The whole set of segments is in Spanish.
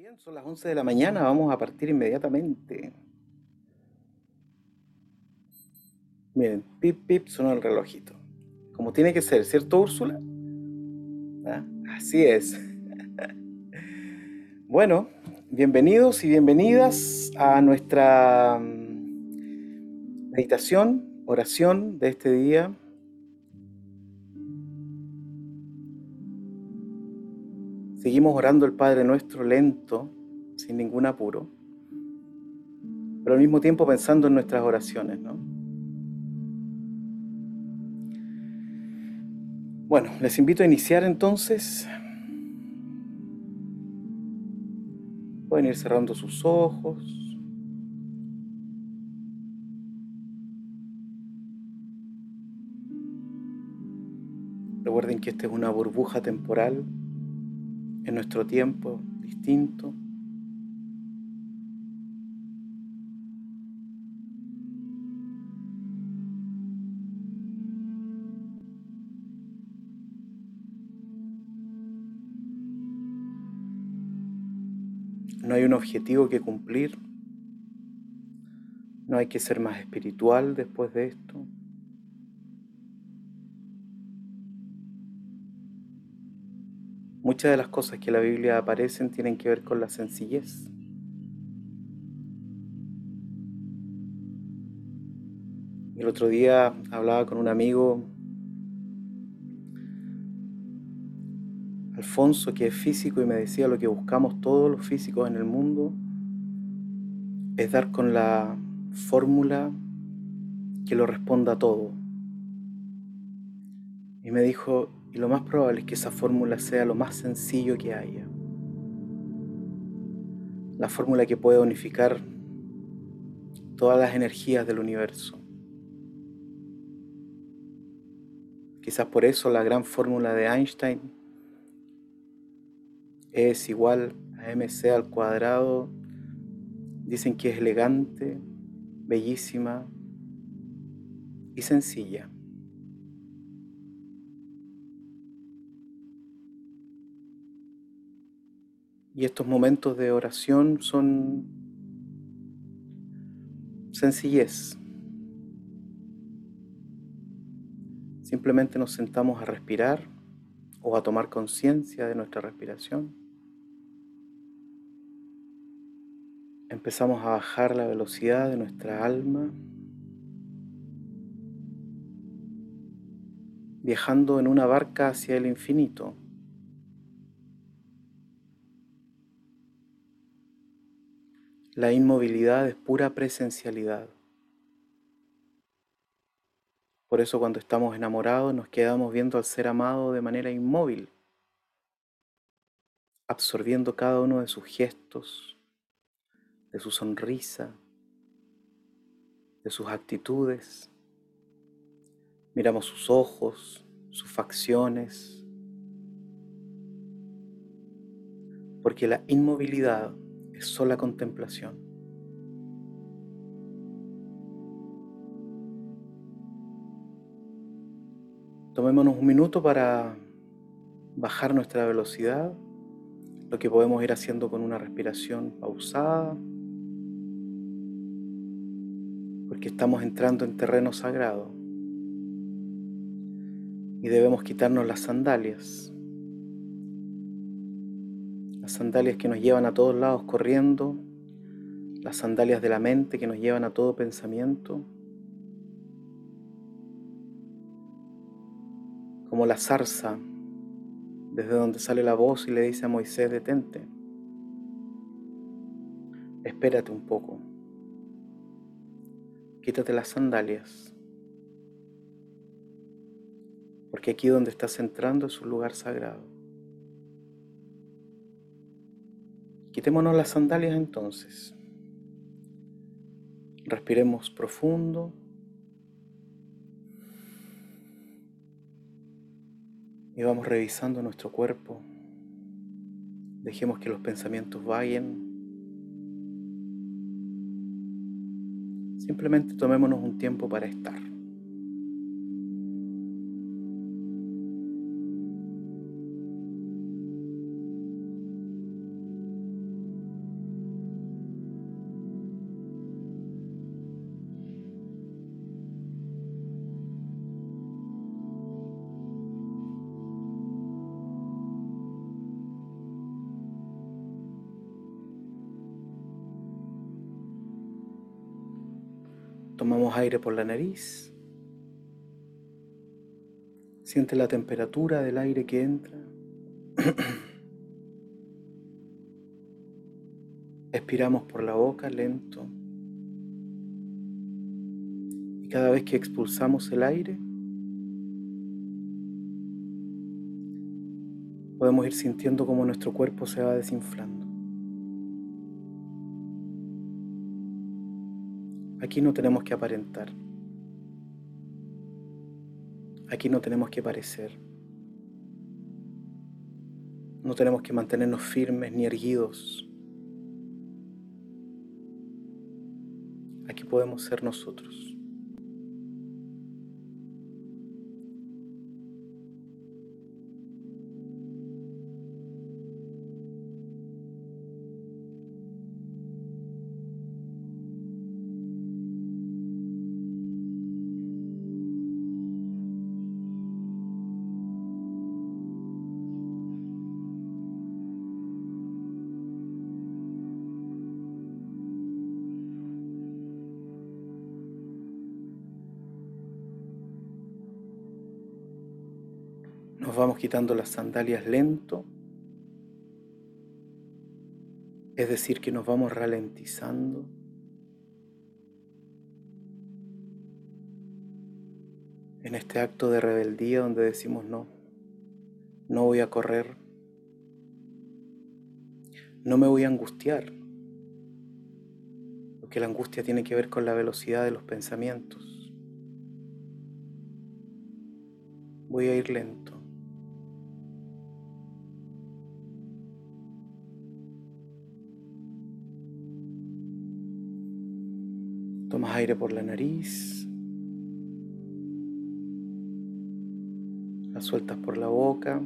Bien, son las 11 de la mañana, vamos a partir inmediatamente. Miren, pip, pip, sonó el relojito. Como tiene que ser, ¿cierto, Úrsula? ¿Ah? Así es. bueno, bienvenidos y bienvenidas a nuestra mm, meditación, oración de este día. Seguimos orando el Padre Nuestro lento, sin ningún apuro, pero al mismo tiempo pensando en nuestras oraciones, ¿no? Bueno, les invito a iniciar entonces. Pueden ir cerrando sus ojos. Recuerden que esta es una burbuja temporal en nuestro tiempo distinto. No hay un objetivo que cumplir. No hay que ser más espiritual después de esto. Muchas de las cosas que en la Biblia aparecen tienen que ver con la sencillez. El otro día hablaba con un amigo, Alfonso, que es físico, y me decía lo que buscamos todos los físicos en el mundo es dar con la fórmula que lo responda a todo. Y me dijo, y lo más probable es que esa fórmula sea lo más sencillo que haya. La fórmula que puede unificar todas las energías del universo. Quizás por eso la gran fórmula de Einstein es igual a mc al cuadrado. Dicen que es elegante, bellísima y sencilla. Y estos momentos de oración son sencillez. Simplemente nos sentamos a respirar o a tomar conciencia de nuestra respiración. Empezamos a bajar la velocidad de nuestra alma, viajando en una barca hacia el infinito. La inmovilidad es pura presencialidad. Por eso cuando estamos enamorados nos quedamos viendo al ser amado de manera inmóvil, absorbiendo cada uno de sus gestos, de su sonrisa, de sus actitudes. Miramos sus ojos, sus facciones, porque la inmovilidad es sola contemplación. Tomémonos un minuto para bajar nuestra velocidad, lo que podemos ir haciendo con una respiración pausada, porque estamos entrando en terreno sagrado y debemos quitarnos las sandalias las sandalias que nos llevan a todos lados corriendo, las sandalias de la mente que nos llevan a todo pensamiento, como la zarza desde donde sale la voz y le dice a Moisés, detente, espérate un poco, quítate las sandalias, porque aquí donde estás entrando es un lugar sagrado. Quitémonos las sandalias entonces. Respiremos profundo. Y vamos revisando nuestro cuerpo. Dejemos que los pensamientos vayan. Simplemente tomémonos un tiempo para estar. Tomamos aire por la nariz. Siente la temperatura del aire que entra. Expiramos por la boca lento. Y cada vez que expulsamos el aire, podemos ir sintiendo cómo nuestro cuerpo se va desinflando. Aquí no tenemos que aparentar. Aquí no tenemos que parecer. No tenemos que mantenernos firmes ni erguidos. Aquí podemos ser nosotros. Quitando las sandalias lento, es decir, que nos vamos ralentizando. En este acto de rebeldía donde decimos no, no voy a correr, no me voy a angustiar, porque la angustia tiene que ver con la velocidad de los pensamientos. Voy a ir lento. Tomas aire por la nariz. La sueltas por la boca.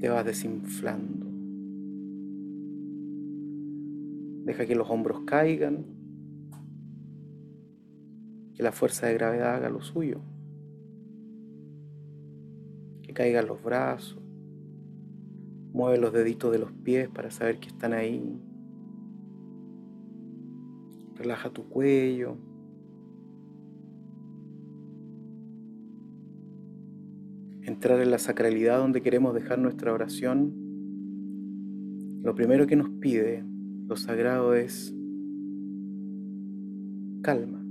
Te vas desinflando. Deja que los hombros caigan. Que la fuerza de gravedad haga lo suyo. Que caigan los brazos. Mueve los deditos de los pies para saber que están ahí. Relaja tu cuello. Entrar en la sacralidad donde queremos dejar nuestra oración. Lo primero que nos pide lo sagrado es calma.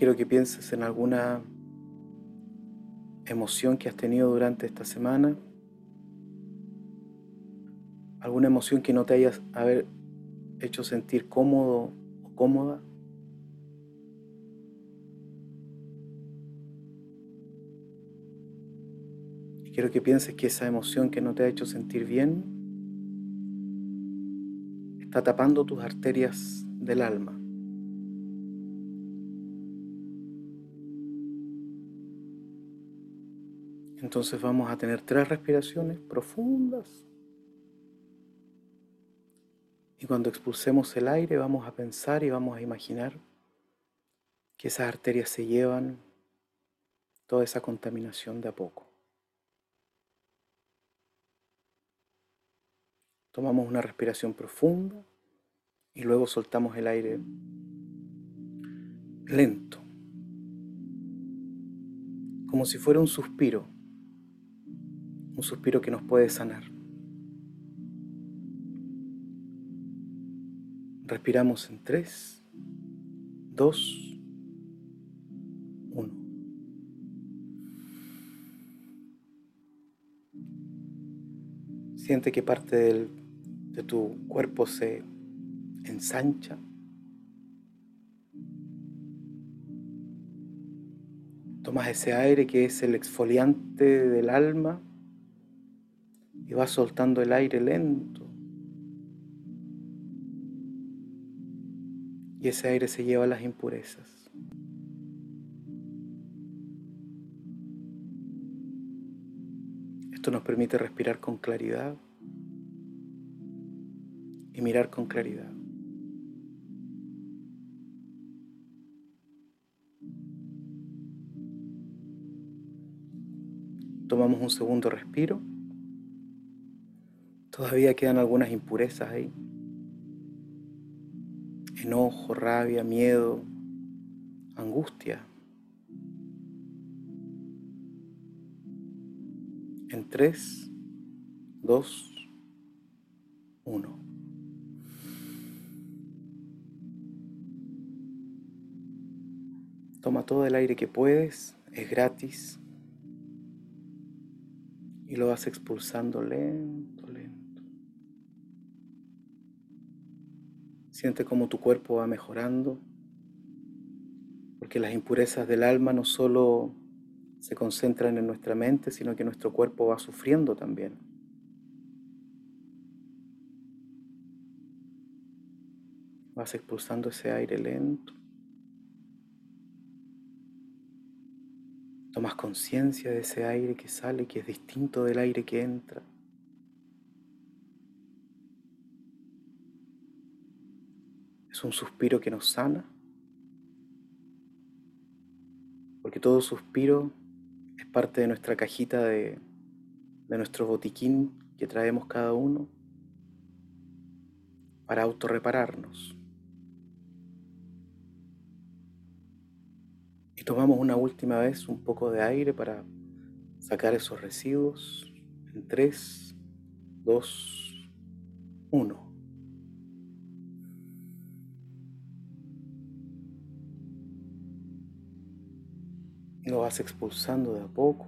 Quiero que pienses en alguna emoción que has tenido durante esta semana, alguna emoción que no te hayas haber hecho sentir cómodo o cómoda. Y quiero que pienses que esa emoción que no te ha hecho sentir bien está tapando tus arterias del alma. Entonces vamos a tener tres respiraciones profundas. Y cuando expulsemos el aire vamos a pensar y vamos a imaginar que esas arterias se llevan toda esa contaminación de a poco. Tomamos una respiración profunda y luego soltamos el aire lento, como si fuera un suspiro un suspiro que nos puede sanar. Respiramos en 3, 2, 1. Siente que parte de tu cuerpo se ensancha. Tomas ese aire que es el exfoliante del alma y vas soltando el aire lento. Y ese aire se lleva las impurezas. Esto nos permite respirar con claridad y mirar con claridad. Tomamos un segundo respiro. Todavía quedan algunas impurezas ahí. Enojo, rabia, miedo, angustia. En 3, 2, 1. Toma todo el aire que puedes, es gratis. Y lo vas expulsando lento. Siente cómo tu cuerpo va mejorando, porque las impurezas del alma no solo se concentran en nuestra mente, sino que nuestro cuerpo va sufriendo también. Vas expulsando ese aire lento. Tomas conciencia de ese aire que sale, que es distinto del aire que entra. Es un suspiro que nos sana, porque todo suspiro es parte de nuestra cajita de, de nuestro botiquín que traemos cada uno para autorrepararnos. Y tomamos una última vez un poco de aire para sacar esos residuos en 3, 2, 1. Lo vas expulsando de a poco.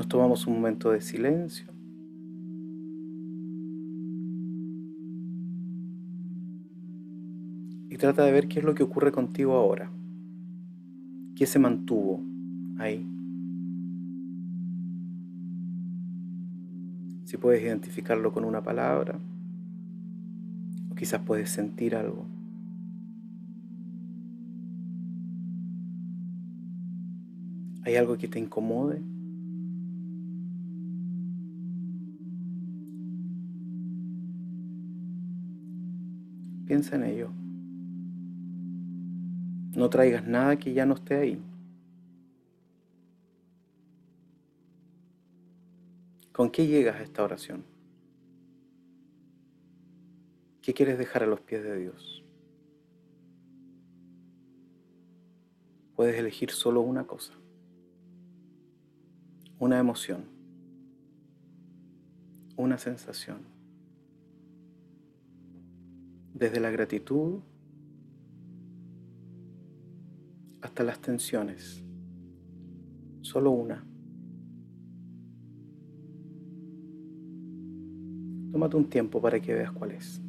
Nos tomamos un momento de silencio. Y trata de ver qué es lo que ocurre contigo ahora. ¿Qué se mantuvo ahí? Si puedes identificarlo con una palabra, o quizás puedes sentir algo. ¿Hay algo que te incomode? Piensa en ello. No traigas nada que ya no esté ahí. ¿Con qué llegas a esta oración? ¿Qué quieres dejar a los pies de Dios? Puedes elegir solo una cosa, una emoción, una sensación desde la gratitud hasta las tensiones. Solo una. Tómate un tiempo para que veas cuál es.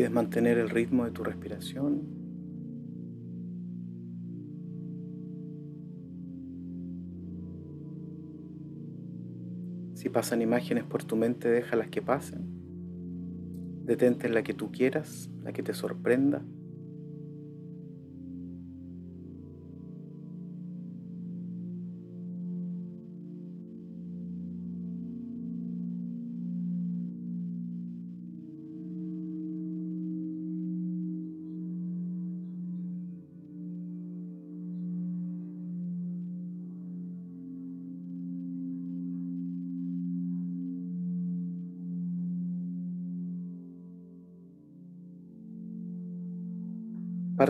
Olvides mantener el ritmo de tu respiración. Si pasan imágenes por tu mente, déjalas que pasen. Detente en la que tú quieras, la que te sorprenda.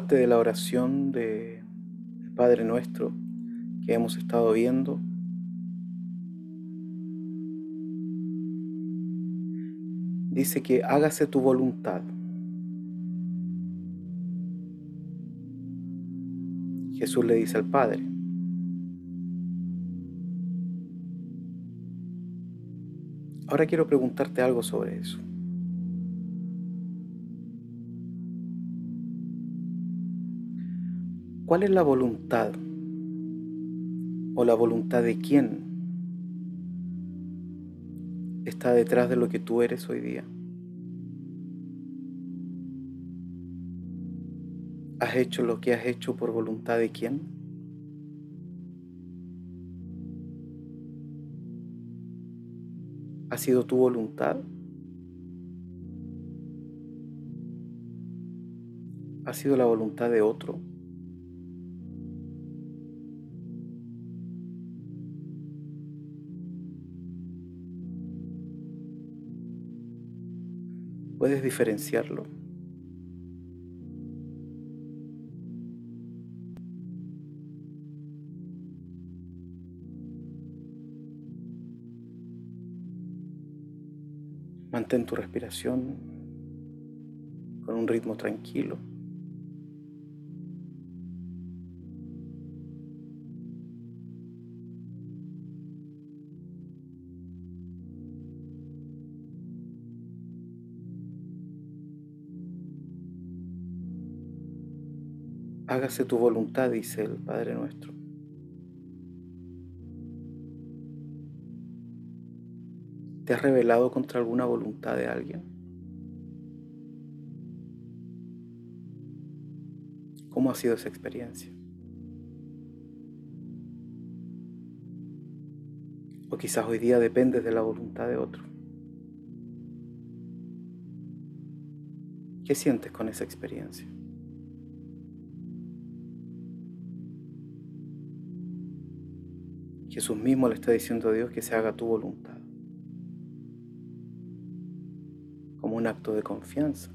Parte de la oración de Padre Nuestro que hemos estado viendo. Dice que hágase tu voluntad. Jesús le dice al Padre. Ahora quiero preguntarte algo sobre eso. ¿Cuál es la voluntad o la voluntad de quién está detrás de lo que tú eres hoy día? ¿Has hecho lo que has hecho por voluntad de quién? ¿Ha sido tu voluntad? ¿Ha sido la voluntad de otro? ¿Puedes diferenciarlo? Mantén tu respiración con un ritmo tranquilo. Hágase tu voluntad, dice el Padre nuestro. ¿Te has rebelado contra alguna voluntad de alguien? ¿Cómo ha sido esa experiencia? O quizás hoy día dependes de la voluntad de otro. ¿Qué sientes con esa experiencia? Jesús mismo le está diciendo a Dios que se haga tu voluntad. Como un acto de confianza.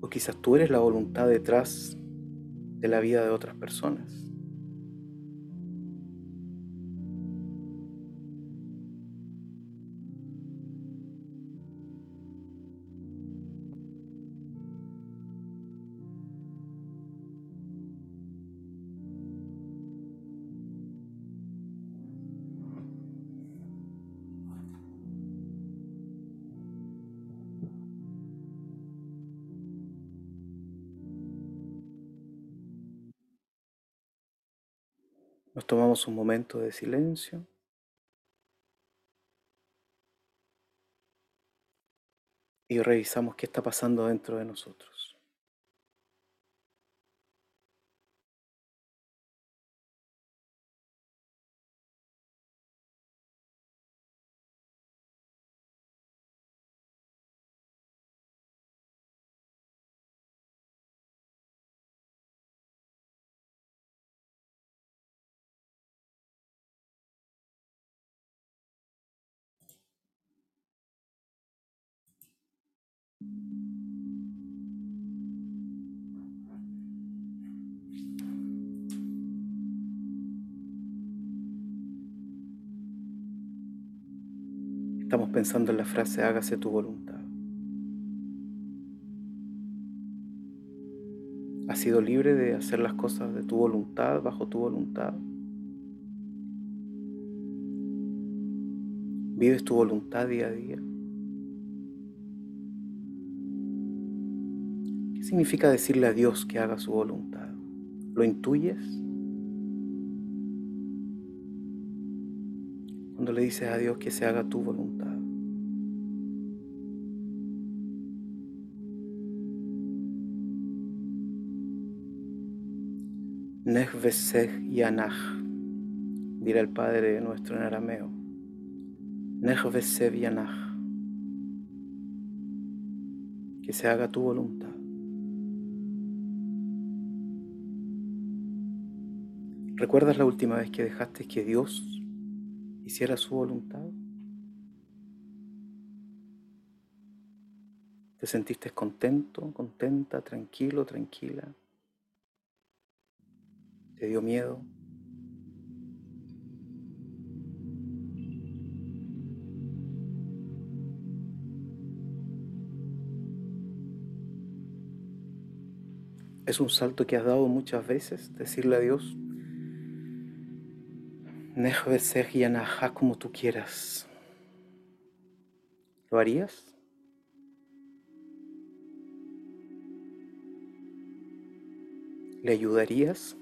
O quizás tú eres la voluntad detrás de la vida de otras personas. Nos tomamos un momento de silencio. Y revisamos qué está pasando dentro de nosotros. Pensando en la frase hágase tu voluntad. ¿Has sido libre de hacer las cosas de tu voluntad, bajo tu voluntad? ¿Vives tu voluntad día a día? ¿Qué significa decirle a Dios que haga su voluntad? ¿Lo intuyes? Cuando le dices a Dios que se haga tu voluntad. Nehvesech Yanach, dirá el Padre nuestro en arameo. Nehvesech Yanach, que se haga tu voluntad. ¿Recuerdas la última vez que dejaste que Dios hiciera su voluntad? ¿Te sentiste contento, contenta, tranquilo, tranquila? ¿Te dio miedo? Es un salto que has dado muchas veces, decirle a Dios, Nejve Yanajá como tú quieras. ¿Lo harías? ¿Le ayudarías?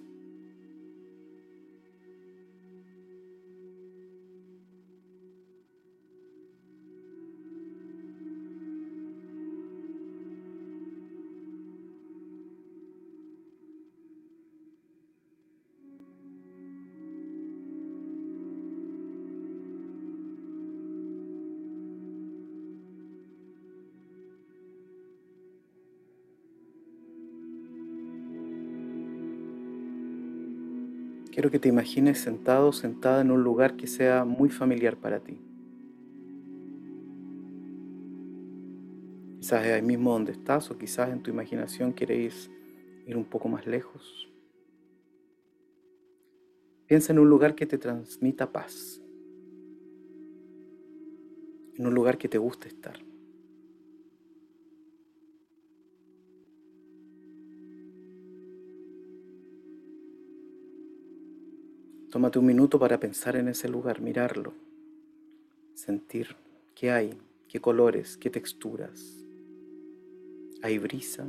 Quiero que te imagines sentado, sentada en un lugar que sea muy familiar para ti. Quizás es ahí mismo donde estás o quizás en tu imaginación queréis ir un poco más lejos. Piensa en un lugar que te transmita paz. En un lugar que te guste estar. Tómate un minuto para pensar en ese lugar, mirarlo, sentir qué hay, qué colores, qué texturas. ¿Hay brisa?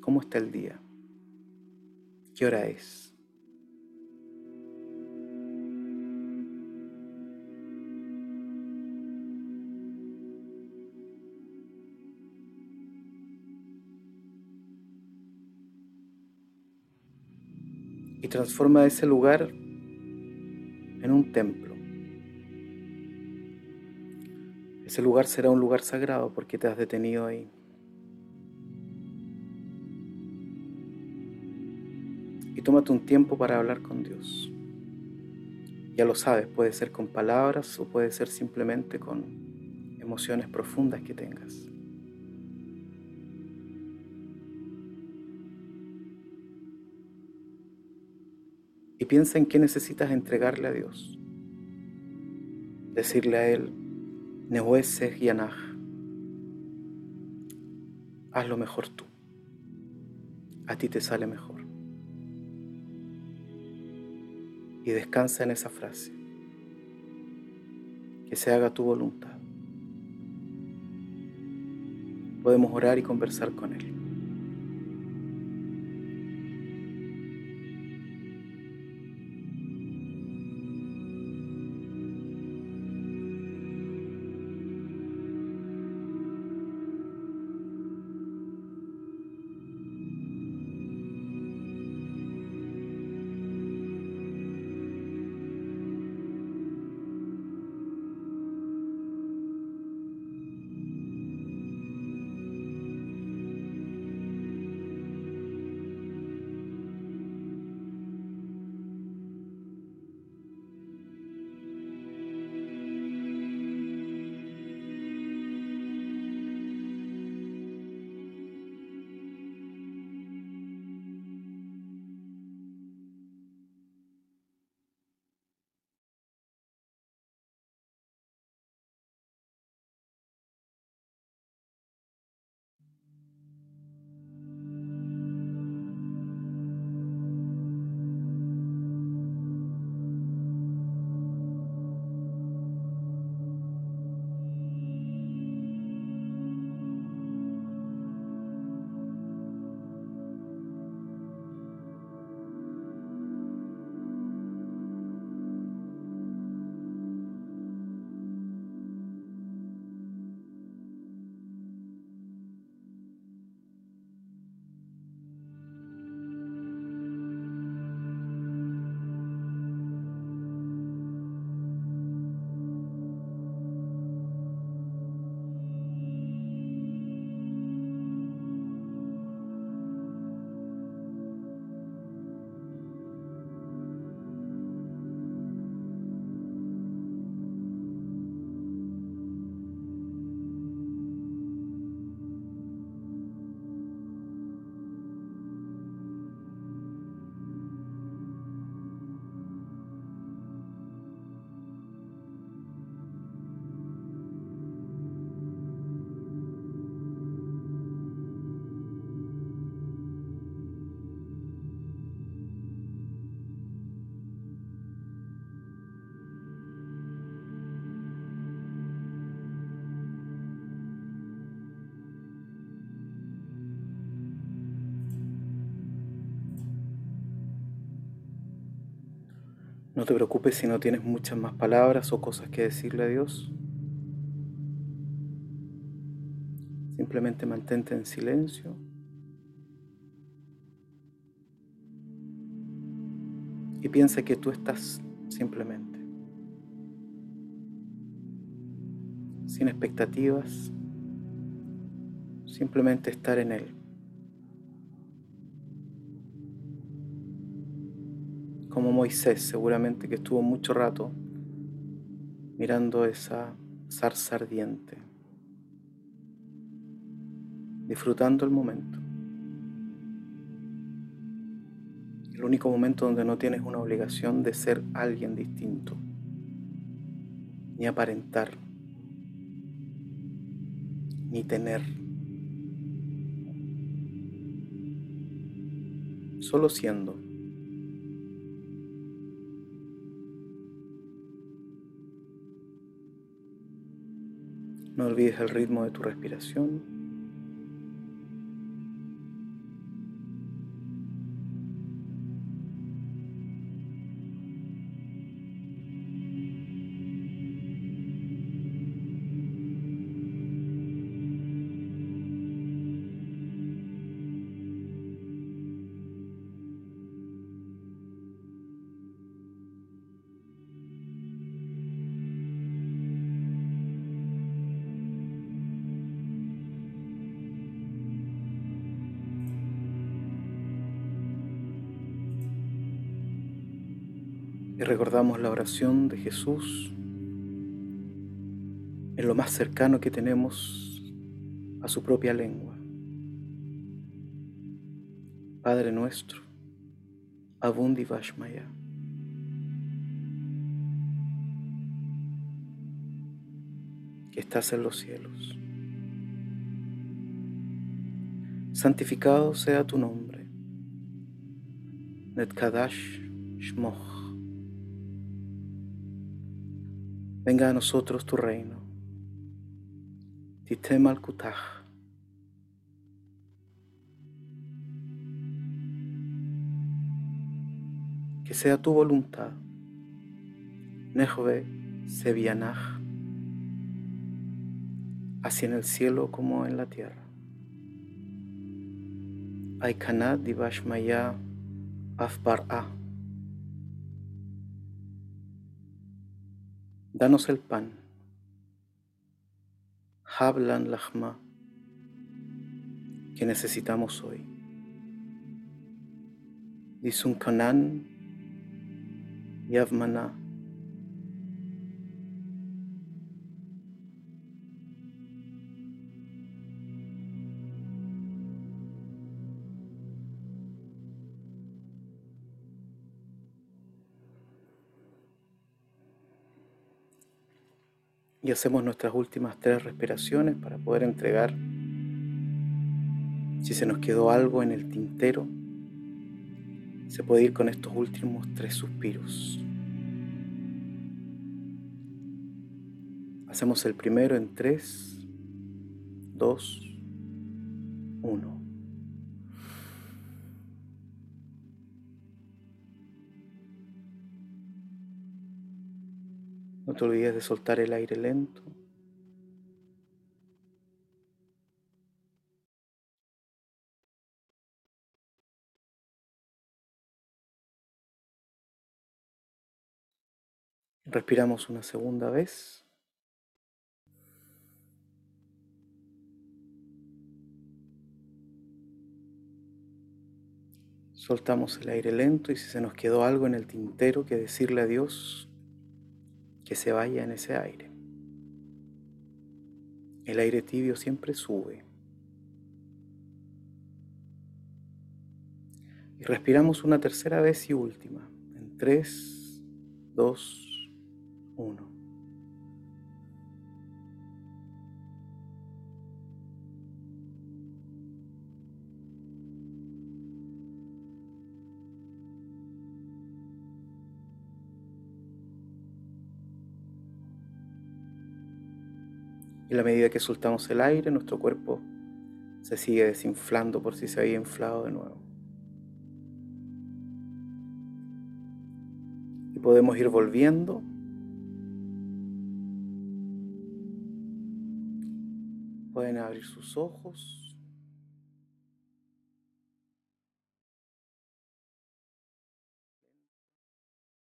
¿Cómo está el día? ¿Qué hora es? y transforma ese lugar templo. Ese lugar será un lugar sagrado porque te has detenido ahí. Y tómate un tiempo para hablar con Dios. Ya lo sabes, puede ser con palabras o puede ser simplemente con emociones profundas que tengas. Y piensa en qué necesitas entregarle a Dios. Decirle a Él, Nehuese Yanaj, haz lo mejor tú. A ti te sale mejor. Y descansa en esa frase. Que se haga tu voluntad. Podemos orar y conversar con Él. No te preocupes si no tienes muchas más palabras o cosas que decirle a Dios. Simplemente mantente en silencio. Y piensa que tú estás simplemente. Sin expectativas. Simplemente estar en Él. Como Moisés seguramente que estuvo mucho rato mirando esa zarza ardiente disfrutando el momento. El único momento donde no tienes una obligación de ser alguien distinto, ni aparentar, ni tener. Solo siendo. No olvides el ritmo de tu respiración. Recordamos la oración de Jesús en lo más cercano que tenemos a su propia lengua. Padre nuestro, abundi vashmaya. que estás en los cielos. Santificado sea tu nombre. Netkadash Shmoch. Venga a nosotros tu reino. Titem al Que sea tu voluntad. Nehve Sevianaj. Así en el cielo como en la tierra. Aikanat divashmaya afbar'a. Danos el pan. Hablan lahma que necesitamos hoy. Disunkanan yavmana. Y hacemos nuestras últimas tres respiraciones para poder entregar. Si se nos quedó algo en el tintero, se puede ir con estos últimos tres suspiros. Hacemos el primero en tres, dos, uno. No te olvides de soltar el aire lento. Respiramos una segunda vez. Soltamos el aire lento y si se nos quedó algo en el tintero que decirle a Dios, que se vaya en ese aire. El aire tibio siempre sube. Y respiramos una tercera vez y última. En 3, 2, 1. Y la medida que soltamos el aire, nuestro cuerpo se sigue desinflando por si se había inflado de nuevo. Y podemos ir volviendo. Pueden abrir sus ojos.